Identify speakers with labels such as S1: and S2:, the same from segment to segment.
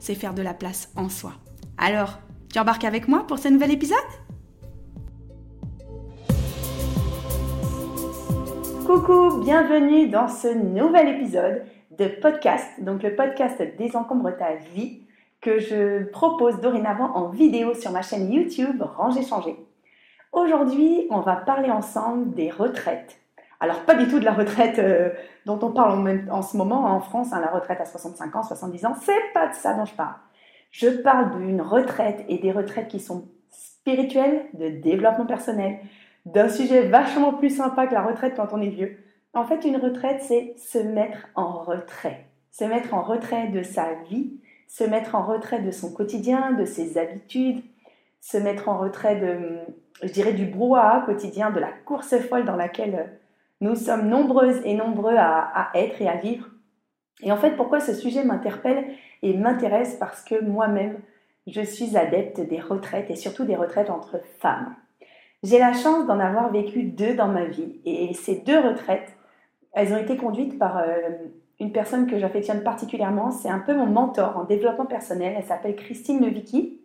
S1: c'est faire de la place en soi. Alors, tu embarques avec moi pour ce nouvel épisode? Coucou, bienvenue dans ce nouvel épisode de podcast, donc le podcast Désencombre ta vie que je propose dorénavant en vidéo sur ma chaîne YouTube Ranger Changer. Aujourd'hui, on va parler ensemble des retraites. Alors, pas du tout de la retraite euh, dont on parle en, en, ce moment en France, hein, la retraite à 65 ans, 70 ans, c'est pas de ça dont je parle. Je parle d'une retraite et des retraites qui sont spirituelles, de développement personnel, d'un sujet vachement plus sympa que la retraite quand on est vieux. En fait, une retraite, c'est se mettre en retrait. Se mettre en retrait de sa vie, se mettre en retrait de son quotidien, de ses habitudes, se mettre en retrait de, je dirais, du brouhaha quotidien, de la course folle dans laquelle nous sommes nombreuses et nombreux à, être et à vivre. Et en fait, pourquoi ce sujet m'interpelle et m'intéresse? Parce que moi-même, je suis adepte des retraites et surtout des retraites entre femmes. J'ai la chance d'en avoir vécu deux dans ma vie. Et ces deux retraites, elles ont été conduites par euh, une personne que j'affectionne particulièrement. C'est un peu mon mentor en développement personnel. Elle s'appelle Christine Levicki.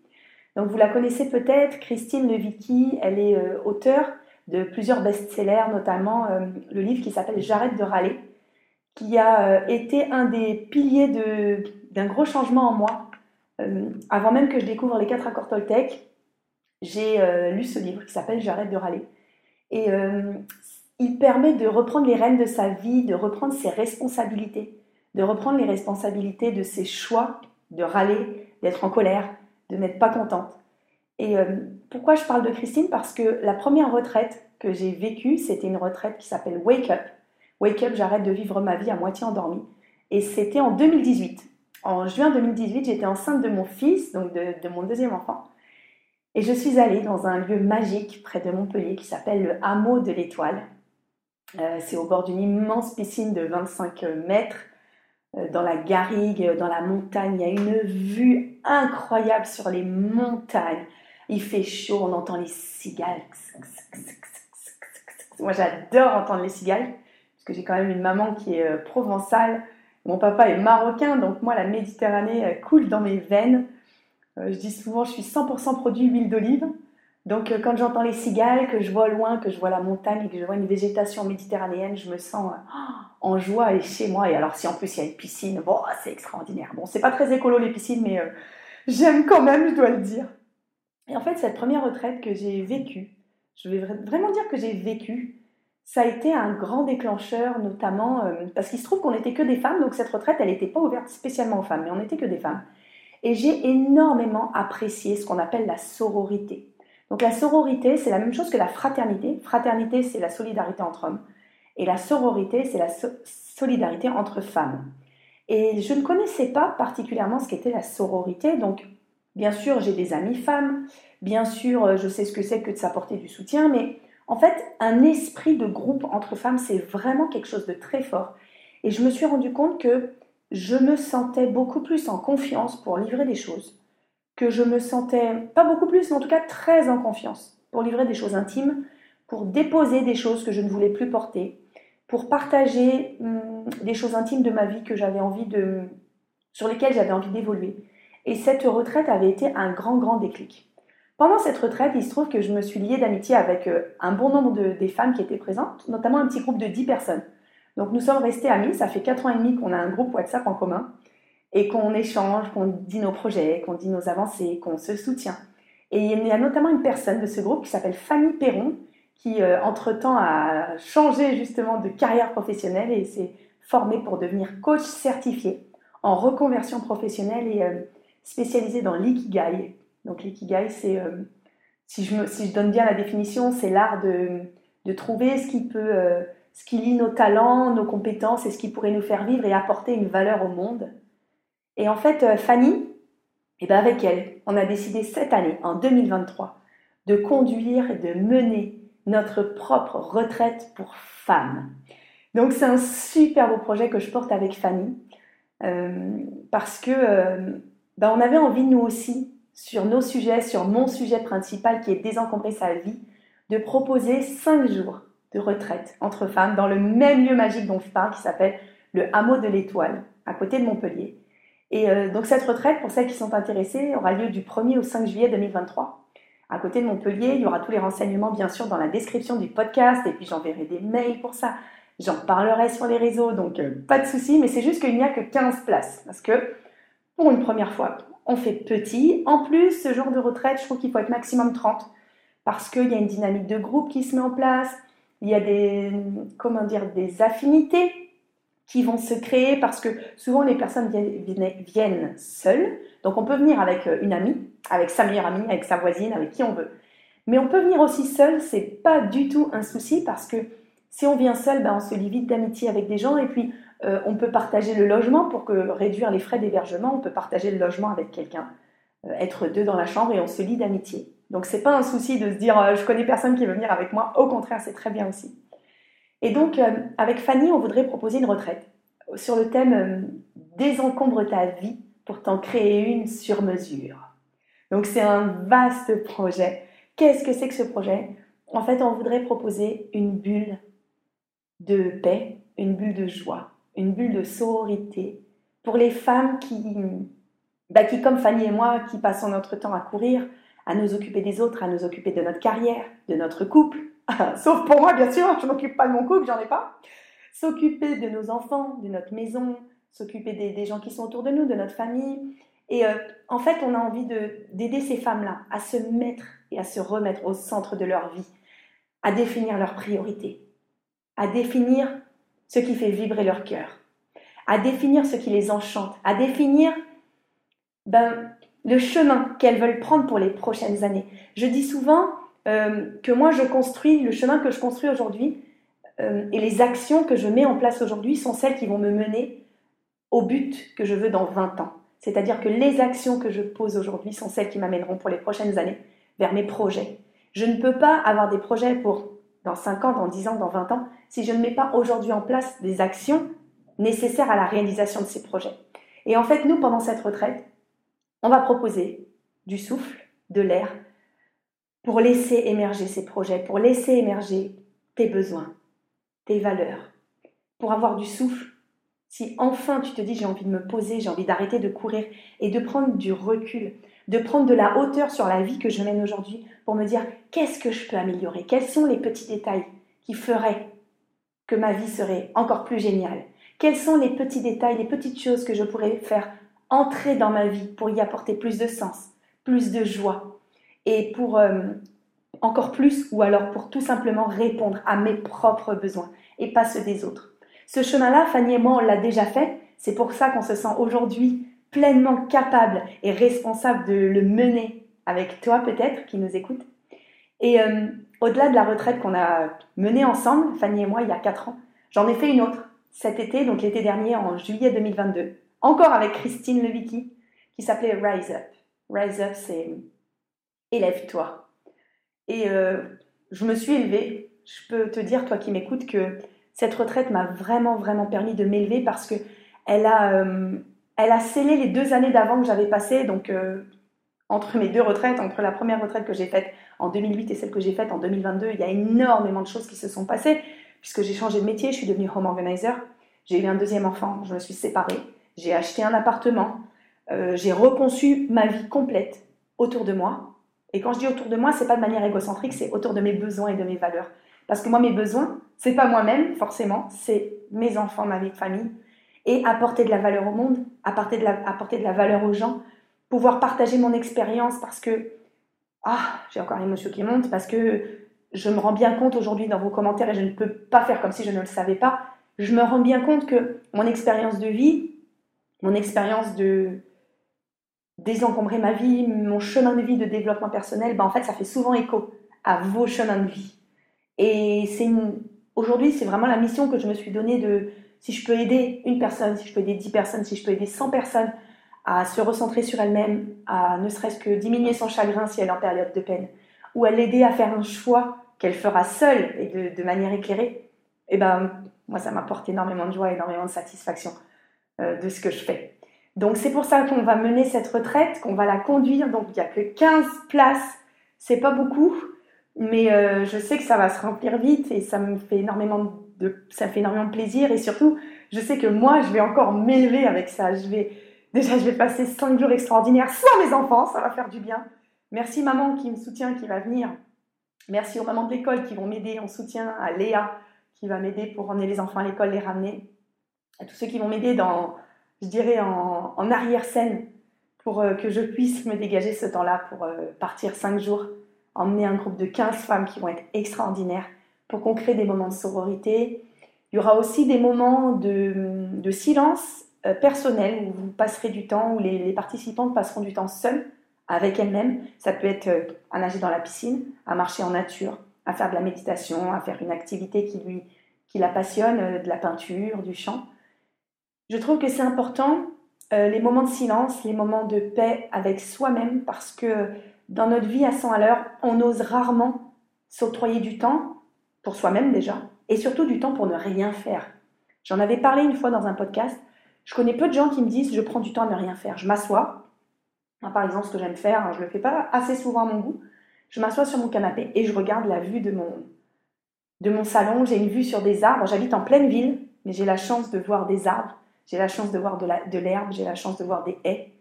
S1: Donc vous la connaissez peut-être. Christine Levicki, elle est euh, auteure de plusieurs best-sellers, notamment euh, le livre qui s'appelle J'arrête de râler, qui a été un des piliers d'un gros changement en moi. avant même que je découvre les quatre accords Toltec, j'ai euh, lu ce livre qui s'appelle J'arrête de râler. Et euh, il permet de reprendre les rênes de sa vie, de reprendre ses responsabilités, de reprendre les responsabilités de ses choix, de râler, d'être en colère, de n'être pas contente. Et euh, pourquoi je parle de Christine? Parce que la première retraite que j'ai vécue, c'était une retraite qui s'appelle Wake Up. Wake Up, j'arrête de vivre ma vie à moitié endormie. Et c'était en 2018. En juin 2018, j'étais enceinte de mon fils, donc de mon deuxième enfant. Et je suis allée dans un lieu magique près de Montpellier qui s'appelle le Hameau de l'Étoile. Euh, c'est au bord d'une immense piscine de 25 mètres, euh, dans la garrigue, dans la montagne. Il y a une vue incroyable sur les montagnes. Il fait chaud, on entend les cigales. Moi, j'adore entendre les cigales, parce que j'ai quand même une maman qui est euh, provençale. Mon papa est marocain, donc moi, la Méditerranée coule dans mes veines. Euh, je dis souvent, je suis 100% produit huile d'olive. Donc, euh, quand j'entends les cigales, que je vois loin, que je vois la montagne et que je vois une végétation méditerranéenne, je me sens euh, en joie et chez moi. Et alors, si en plus il y a une piscine, c'est extraordinaire. Bon, c'est pas très écolo les piscines, mais j'aime quand même, je dois le dire. Et en fait, cette première retraite que j'ai vécue, je vais vraiment dire que j'ai vécu, ça a été un grand déclencheur, notamment parce qu'il se trouve qu'on n'était que des femmes, donc cette retraite, elle n'était pas ouverte spécialement aux femmes, mais on n'était que des femmes. Et j'ai énormément apprécié ce qu'on appelle la sororité. Donc la sororité, c'est la même chose que la fraternité. Fraternité, c'est la solidarité entre hommes. Et la sororité, c'est la solidarité entre femmes. Et je ne connaissais pas particulièrement ce qu'était la sororité. Donc, bien sûr, j'ai des amies femmes. Bien sûr, euh, je sais ce que c'est que de s'apporter du soutien. Mais en fait, un esprit de groupe entre femmes, c'est vraiment quelque chose de très fort. Et je me suis rendu compte que je me sentais beaucoup plus en confiance pour livrer des choses, que je me sentais, pas beaucoup plus, mais en tout cas très en confiance pour livrer des choses intimes, pour déposer des choses que je ne voulais plus porter, pour partager hum, des choses intimes de ma vie que j'avais envie de, sur lesquelles j'avais envie d'évoluer. Et cette retraite avait été un grand, grand déclic. Pendant cette retraite, il se trouve que je me suis liée d'amitié avec euh, un bon nombre de, des femmes qui étaient présentes, notamment un petit groupe de 10 personnes. Donc nous sommes restés amis, ça fait 4 ans et demi qu'on a un groupe WhatsApp en commun et qu'on échange, qu'on dit nos projets, qu'on dit nos avancées, qu'on se soutient. Et il y a notamment une personne de ce groupe qui s'appelle Fanny Perron, qui euh, entre-temps a changé justement de carrière professionnelle et s'est formée pour devenir coach certifié en reconversion professionnelle et euh, spécialisée dans l'ikigai. Donc l'ikigai, c'est, euh, si, je donne bien la définition, c'est l'art de, trouver ce qui peut ce qui lie nos talents, nos compétences et ce qui pourrait nous faire vivre et apporter une valeur au monde. Et en fait, euh, Fanny, Et bien avec elle, on a décidé cette année, en 2023, de conduire et de mener notre propre retraite pour femmes. Donc c'est un super beau projet que je porte avec Fanny euh, parce que euh, ben, on avait envie nous aussi sur nos sujets, sur mon sujet principal qui est désencombrer sa vie, de proposer cinq jours de retraite entre femmes dans le même lieu magique dont je parle qui s'appelle le hameau de l'étoile à côté de Montpellier. Et euh, donc cette retraite, pour celles qui sont intéressées, aura lieu du 1er au 5 juillet 2023 à côté de Montpellier. Il y aura tous les renseignements, bien sûr, dans la description du podcast. Et puis, j'enverrai des mails pour ça. J'en parlerai sur les réseaux. Donc, euh, pas de souci. Mais c'est juste qu'il n'y a que 15 places. Parce que, pour une première fois, on fait petit. En plus, ce genre de retraite, je trouve qu'il faut être maximum 30. Parce qu'il y a une dynamique de groupe qui se met en place. Il y a des, comment dire, des affinités qui vont se créer parce que souvent les personnes viennent, seules. Donc on peut venir avec euh, une amie, avec sa meilleure amie, avec sa voisine, avec qui on veut. Mais on peut venir aussi seul, c'est pas du tout un souci parce que si on vient seul, ben on se lie vite d'amitié avec des gens et puis euh, on peut partager le logement pour réduire les frais d'hébergement. On peut partager le logement avec quelqu'un, euh, être deux dans la chambre et on se lie d'amitié. Donc c'est pas un souci de se dire je connais personne qui veut venir avec moi. Au contraire, c'est très bien aussi. Et donc avec Fanny, on voudrait proposer une retraite sur le thème désencombre ta vie pour t'en créer une sur mesure. Donc c'est un vaste projet. Qu'est-ce que c'est que ce projet? En fait, on voudrait proposer une bulle de paix, une bulle de joie, une bulle de sororité pour les femmes qui, bah, qui, comme Fanny et moi, qui passons notre temps à courir, à nous occuper des autres, à nous occuper de notre carrière, de notre couple. Sauf pour moi, bien sûr, je m'occupe pas de mon couple, j'en ai pas. S'occuper de nos enfants, de notre maison, s'occuper des, gens qui sont autour de nous, de notre famille. Et euh, en fait, on a envie d'aider ces femmes-là à se mettre et à se remettre au centre de leur vie, à définir leurs priorités, à définir ce qui fait vibrer leur cœur, à définir ce qui les enchante, à définir ben, le chemin qu'elles veulent prendre pour les prochaines années. Je dis souvent euh, que moi, je construis le chemin que je construis aujourd'hui euh, et les actions que je mets en place aujourd'hui sont celles qui vont me mener au but que je veux dans 20 ans. C'est-à-dire que les actions que je pose aujourd'hui sont celles qui m'amèneront pour les prochaines années vers mes projets. Je ne peux pas avoir des projets pour dans 5 ans, dans 10 ans, dans 20 ans, si je ne mets pas aujourd'hui en place des actions nécessaires à la réalisation de ces projets. Et en fait, nous, pendant cette retraite, on va proposer du souffle, de l'air, pour laisser émerger ces projets, pour laisser émerger tes besoins, tes valeurs, pour avoir du souffle si enfin tu te dis j'ai envie de me poser, j'ai envie d'arrêter de courir et de prendre du recul, de prendre de la hauteur sur la vie que je mène aujourd'hui pour me dire qu'est-ce que je peux améliorer, quels sont les petits détails qui feraient que ma vie serait encore plus géniale, quels sont les petits détails, les petites choses que je pourrais faire entrer dans ma vie pour y apporter plus de sens, plus de joie et pour euh, encore plus ou alors pour tout simplement répondre à mes propres besoins et pas ceux des autres? Ce chemin-là, Fanny et moi, on l'a déjà fait. C'est pour ça qu'on se sent aujourd'hui pleinement capable et responsable de le mener avec toi peut-être qui nous écoute. Et euh, au-delà de la retraite qu'on a menée ensemble, Fanny et moi, il y a 4 ans, j'en ai fait une autre cet été, donc l'été dernier, en juillet 2022, encore avec Christine Levicki, qui s'appelait Rise Up. Rise Up, c'est élève-toi. Et euh, je me suis élevée. Je peux te dire, toi qui m'écoutes, que cette retraite m'a vraiment, vraiment permis de m'élever parce que elle a, euh, elle a scellé les deux années d'avant que j'avais passées. Donc, euh, entre mes deux retraites, entre la première retraite que j'ai faite en 2008 et celle que j'ai faite en 2022, il y a énormément de choses qui se sont passées puisque j'ai changé de métier, je suis devenue home organizer, j'ai eu un deuxième enfant, je me suis séparée, j'ai acheté un appartement, euh, j'ai reconçu ma vie complète autour de moi. Et quand je dis autour de moi, c'est pas de manière égocentrique, c'est autour de mes besoins et de mes valeurs. Parce que moi, mes besoins, c'est pas moi-même, forcément, c'est mes enfants, ma vie de famille. Et apporter de la valeur au monde, apporter de la, apporter de la valeur aux gens, pouvoir partager mon expérience parce que, ah, j'ai encore l'émotion qui monte, parce que je me rends bien compte aujourd'hui dans vos commentaires, et je ne peux pas faire comme si je ne le savais pas, je me rends bien compte que mon expérience de vie, mon expérience de désencombrer ma vie, mon chemin de vie de développement personnel, ben en fait, ça fait souvent écho à vos chemins de vie. Et aujourd'hui, c'est vraiment la mission que je me suis donnée de si je peux aider une personne, si je peux aider 10 personnes, si je peux aider 100 personnes à se recentrer sur elle-même, à ne serait-ce que diminuer son chagrin si elle est en période de peine, ou à l'aider à faire un choix qu'elle fera seule et de, manière éclairée, eh ben, moi, ça m'apporte énormément de joie, énormément de satisfaction euh, de ce que je fais. Donc, c'est pour ça qu'on va mener cette retraite, qu'on va la conduire. Donc, il n'y a que 15 places, c'est pas beaucoup, mais euh, je sais que ça va se remplir vite et ça me fait énormément de, ça fait énormément de plaisir. Et surtout, je sais que moi, je vais encore m'élever avec ça. Je vais, déjà, je vais passer 5 jours extraordinaires sans mes enfants, ça va faire du bien. Merci maman qui me soutient, qui va venir. Merci aux mamans de l'école qui vont m'aider en soutien, à Léa qui va m'aider pour emmener les enfants à l'école, les ramener, à tous ceux qui vont m'aider dans, je dirais, en, arrière-scène pour euh, que je puisse me dégager ce temps-là pour euh, partir cinq jours, emmener un groupe de 15 femmes qui vont être extraordinaires pour qu'on crée des moments de sororité. Il y aura aussi des moments de, silence euh, personnel où vous passerez du temps, où les, les participants passeront du temps seuls avec elles-mêmes. Ça peut être euh, à nager dans la piscine, à marcher en nature, à faire de la méditation, à faire une activité qui lui qui la passionne, euh, de la peinture, du chant. Je trouve que c'est important les moments de silence, les moments de paix avec soi-même parce que dans notre vie à 100 à l'heure, on ose rarement s'octroyer du temps pour soi-même déjà et surtout du temps pour ne rien faire. J'en avais parlé une fois dans un podcast. Je connais peu de gens qui me disent je prends du temps à ne rien faire. Je m'assois, par exemple, ce que j'aime faire, je ne le fais pas assez souvent à mon goût, je m'assois sur mon canapé et je regarde la vue de mon, de mon salon. J'ai une vue sur des arbres. J'habite en pleine ville, mais j'ai la chance de voir des arbres, j'ai la chance de voir de l'herbe, j'ai la chance de voir des haies.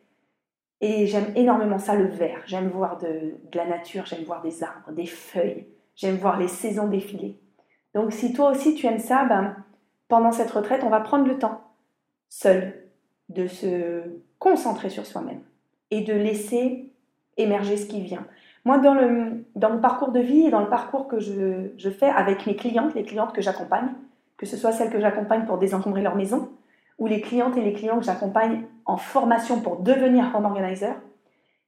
S1: Et j'aime énormément ça, le vert. J'aime voir de, la nature, j'aime voir des arbres, des feuilles, j'aime voir les saisons défiler. Donc si toi aussi tu aimes ça, ben, pendant cette retraite, on va prendre le temps, seul, de se concentrer sur soi-même et de laisser émerger ce qui vient. Moi, dans, le, dans mon parcours de vie et dans le parcours que je, je fais avec mes clientes, les clientes que j'accompagne, que ce soit celles que j'accompagne pour désencombrer leur maison, ou les clientes et les clients que j'accompagne en formation pour devenir home organizer,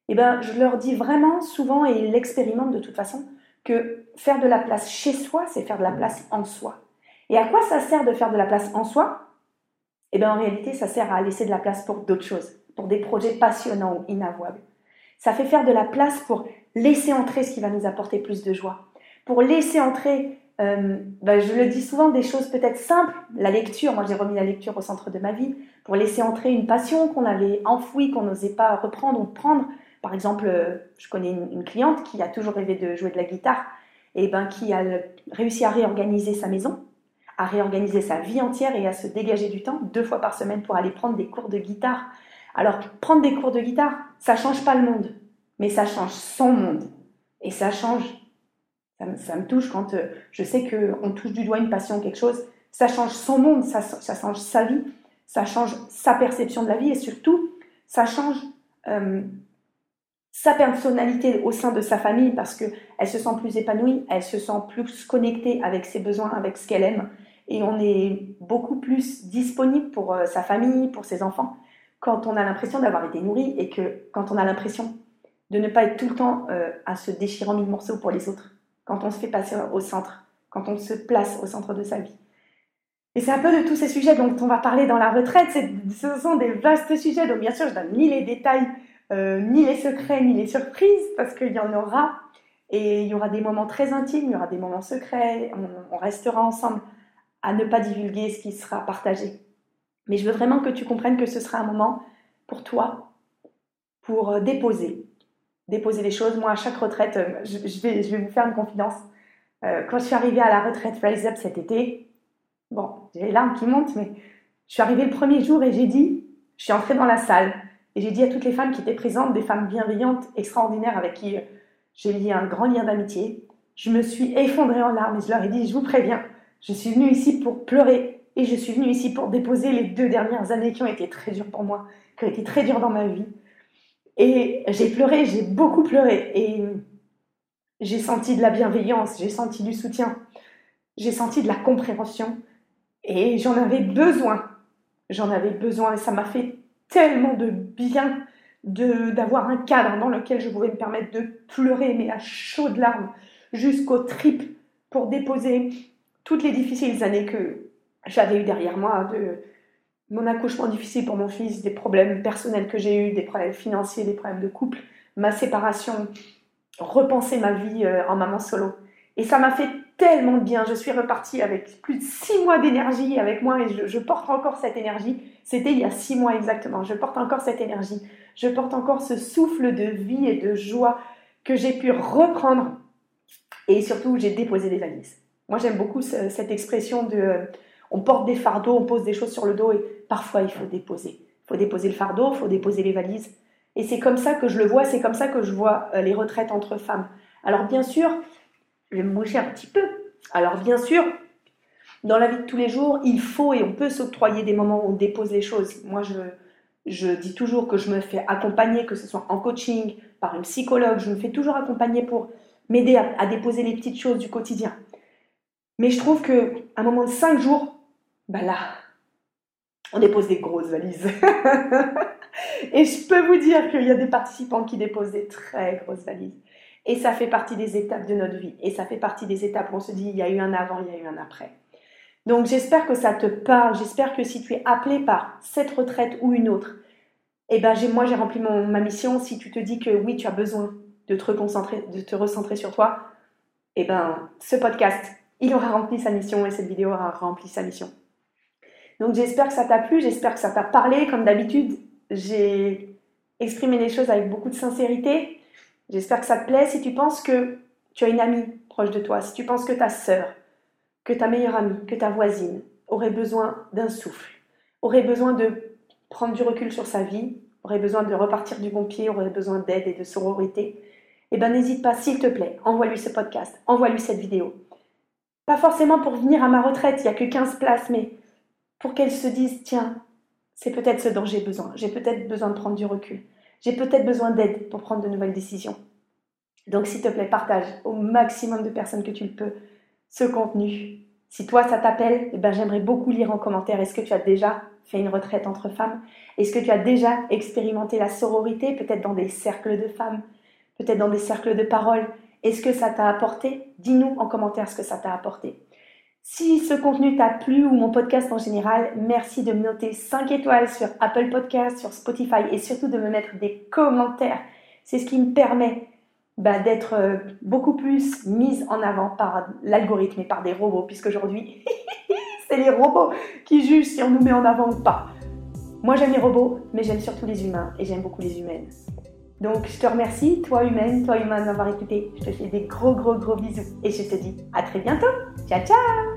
S1: eh ben, je leur dis vraiment souvent, et ils l'expérimentent de toute façon, que faire de la place chez soi, c'est faire de la place en soi. Et à quoi ça sert de faire de la place en soi? Eh bien, en réalité, ça sert à laisser de la place pour d'autres choses pour des projets passionnants ou inavouables. Ça fait faire de la place pour laisser entrer ce qui va nous apporter plus de joie. Pour laisser entrer, euh, ben, je le dis souvent, des choses peut-être simples. La lecture, moi j'ai remis la lecture au centre de ma vie. Pour laisser entrer une passion qu'on avait enfouie, qu'on n'osait pas reprendre ou prendre. Par exemple, euh, je connais une, cliente qui a toujours rêvé de jouer de la guitare et ben, qui a réussi à réorganiser sa maison, à réorganiser sa vie entière et à se dégager du temps deux fois par semaine pour aller prendre des cours de guitare alors, prendre des cours de guitare, ça change pas le monde, mais ça change son monde. Et ça change, ça me, touche quand euh, je sais qu'on touche du doigt une passion, quelque chose, ça change son monde, ça, change sa vie, ça change sa perception de la vie et surtout, ça change euh, sa personnalité au sein de sa famille parce qu'elle se sent plus épanouie, elle se sent plus connectée avec ses besoins, avec ce qu'elle aime et on est beaucoup plus disponible pour euh, sa famille, pour ses enfants quand on a l'impression d'avoir été nourri et que quand on a l'impression de ne pas être tout le temps à se déchirer en mille morceaux pour les autres, quand on se fait passer au centre, quand on se place au centre de sa vie. Et c'est un peu de tous ces sujets dont on va parler dans la retraite. Ce sont des vastes sujets, donc bien sûr, je donne ni les détails, euh, ni les secrets, ni les surprises, parce qu'il y en aura. Et il y aura des moments très intimes, il y aura des moments secrets, on restera ensemble à ne pas divulguer ce qui sera partagé. Mais je veux vraiment que tu comprennes que ce sera un moment pour toi, pour euh, déposer, déposer les choses. Moi, à chaque retraite, euh, je, vais, je vais vous faire une confidence. Euh, quand je suis arrivée à la retraite Rise Up cet été, bon, j'ai les larmes qui montent, mais je suis arrivée le premier jour et j'ai dit, je suis entrée dans la salle et j'ai dit à toutes les femmes qui étaient présentes, des femmes bienveillantes, extraordinaires, avec qui j'ai lié un grand lien d'amitié, je me suis effondrée en larmes et je leur ai dit, je vous préviens, je suis venue ici pour pleurer et je suis venue ici pour déposer les deux dernières années qui ont été très dures pour moi, qui ont été très dures dans ma vie. Et j'ai pleuré, j'ai beaucoup pleuré. Et j'ai senti de la bienveillance, j'ai senti du soutien, j'ai senti de la compréhension. Et j'en avais besoin. J'en avais besoin et ça m'a fait tellement de bien d'avoir un cadre dans lequel je pouvais me permettre de pleurer, mais à chaudes larmes, jusqu'aux tripes, pour déposer toutes les difficiles années que, j'avais eu derrière moi mon accouchement difficile pour mon fils, des problèmes personnels que j'ai eus, des problèmes financiers, des problèmes de couple, ma séparation, repenser ma vie euh, en maman solo. Et ça m'a fait tellement de bien. Je suis repartie avec plus de six mois d'énergie avec moi et je, porte encore cette énergie. C'était il y a six mois exactement. Je porte encore cette énergie. Je porte encore ce souffle de vie et de joie que j'ai pu reprendre. Et surtout, j'ai déposé des valises. Moi, j'aime beaucoup cette expression de euh, on porte des fardeaux, on pose des choses sur le dos et parfois il faut déposer. Il faut déposer le fardeau, il faut déposer les valises. Et c'est comme ça que je le vois, c'est comme ça que je vois euh, les retraites entre femmes. Alors bien sûr, je vais me moucher un petit peu. Alors bien sûr, dans la vie de tous les jours, il faut et on peut s'octroyer des moments où on dépose les choses. Moi, je, je dis toujours que je me fais accompagner, que ce soit en coaching, par une psychologue, je me fais toujours accompagner pour m'aider à, déposer les petites choses du quotidien. Mais je trouve qu'à un moment de cinq jours, bah là, on dépose des grosses valises. et je peux vous dire qu'il y a des participants qui déposent des très grosses valises. Et ça fait partie des étapes de notre vie. Et ça fait partie des étapes où on se dit, il y a eu un avant, il y a eu un après. Donc j'espère que ça te parle. J'espère que si tu es appelé par cette retraite ou une autre, eh ben moi j'ai rempli ma mission. Si tu te dis que oui, tu as besoin de te reconcentrer, de te recentrer sur toi, eh ben ce podcast, il aura rempli sa mission et cette vidéo aura rempli sa mission. Donc j'espère que ça t'a plu, j'espère que ça t'a parlé. Comme d'habitude, j'ai exprimé les choses avec beaucoup de sincérité. J'espère que ça te plaît. Si tu penses que tu as une amie proche de toi, si tu penses que ta sœur, que ta meilleure amie, que ta voisine aurait besoin d'un souffle, aurait besoin de prendre du recul sur sa vie, aurait besoin de repartir du bon pied, aurait besoin d'aide et de sororité, eh ben n'hésite pas, s'il te plaît, envoie-lui ce podcast, envoie-lui cette vidéo. Pas forcément pour venir à ma retraite, il n'y a que 15 places, mais pour qu'elle se dise, tiens, c'est peut-être ce dont j'ai besoin, j'ai peut-être besoin de prendre du recul. J'ai peut-être besoin d'aide pour prendre de nouvelles décisions. Donc, s'il te plaît, partage au maximum de personnes que tu le peux ce contenu. Si toi, ça t'appelle, eh ben, j'aimerais beaucoup lire en commentaire. Est-ce que tu as déjà fait une retraite entre femmes? Est-ce que tu as déjà expérimenté la sororité, peut-être dans des cercles de femmes, peut-être dans des cercles de parole? Est-ce que ça t'a apporté? Dis-nous en commentaire ce que ça t'a apporté. Si ce contenu t'a plu ou mon podcast en général, merci de me noter 5 étoiles sur Apple Podcast, sur Spotify et surtout de me mettre des commentaires. C'est ce qui me permet bah, d'être euh, beaucoup plus mise en avant par l'algorithme et par des robots, puisqu'aujourd'hui, c'est les robots qui jugent si on nous met en avant ou pas. Moi j'aime les robots, mais j'aime surtout les humains et j'aime beaucoup les humaines. Donc je te remercie, toi humaine, toi humain d'avoir écouté. Je te fais des gros gros gros bisous et je te dis à très bientôt. Ciao ciao